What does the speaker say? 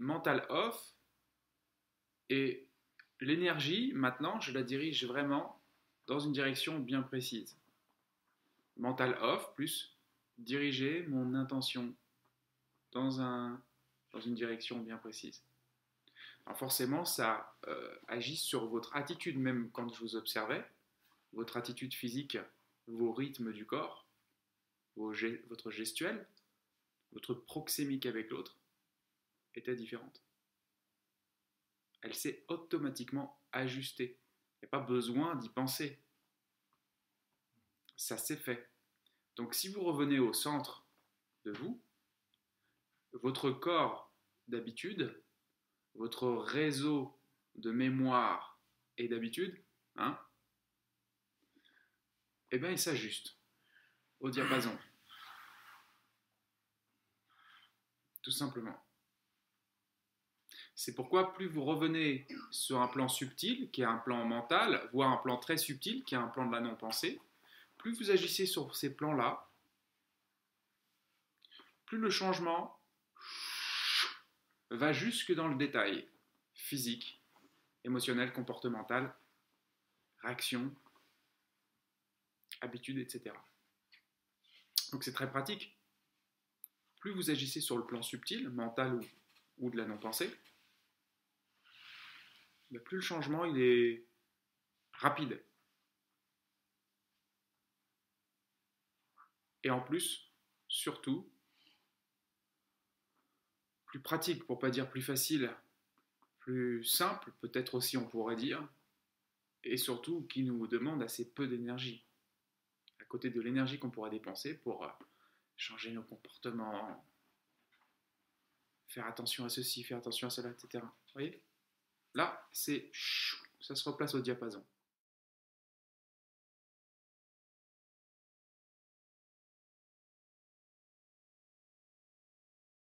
mental off et l'énergie, maintenant, je la dirige vraiment dans une direction bien précise. Mental off plus diriger mon intention dans, un, dans une direction bien précise. Alors forcément, ça euh, agit sur votre attitude, même quand je vous observais, votre attitude physique, vos rythmes du corps, votre gestuelle, votre proxémique avec l'autre différente. Elle s'est automatiquement ajustée. Il n'y a pas besoin d'y penser. Ça s'est fait. Donc si vous revenez au centre de vous, votre corps d'habitude, votre réseau de mémoire et d'habitude, hein, eh bien il s'ajuste au diapason. Tout simplement. C'est pourquoi plus vous revenez sur un plan subtil, qui est un plan mental, voire un plan très subtil, qui est un plan de la non-pensée, plus vous agissez sur ces plans-là, plus le changement va jusque dans le détail physique, émotionnel, comportemental, réaction, habitude, etc. Donc c'est très pratique. Plus vous agissez sur le plan subtil, mental ou, de la non-pensée, plus le changement il est rapide. Et en plus, surtout, plus pratique, pour pas dire plus facile, plus simple, peut-être aussi on pourrait dire, et surtout qui nous demande assez peu d'énergie, à côté de l'énergie qu'on pourrait dépenser pour euh, changer nos comportements, faire attention à ceci, faire attention à cela, etc. Vous voyez? Là, c'est ça se replace au diapason.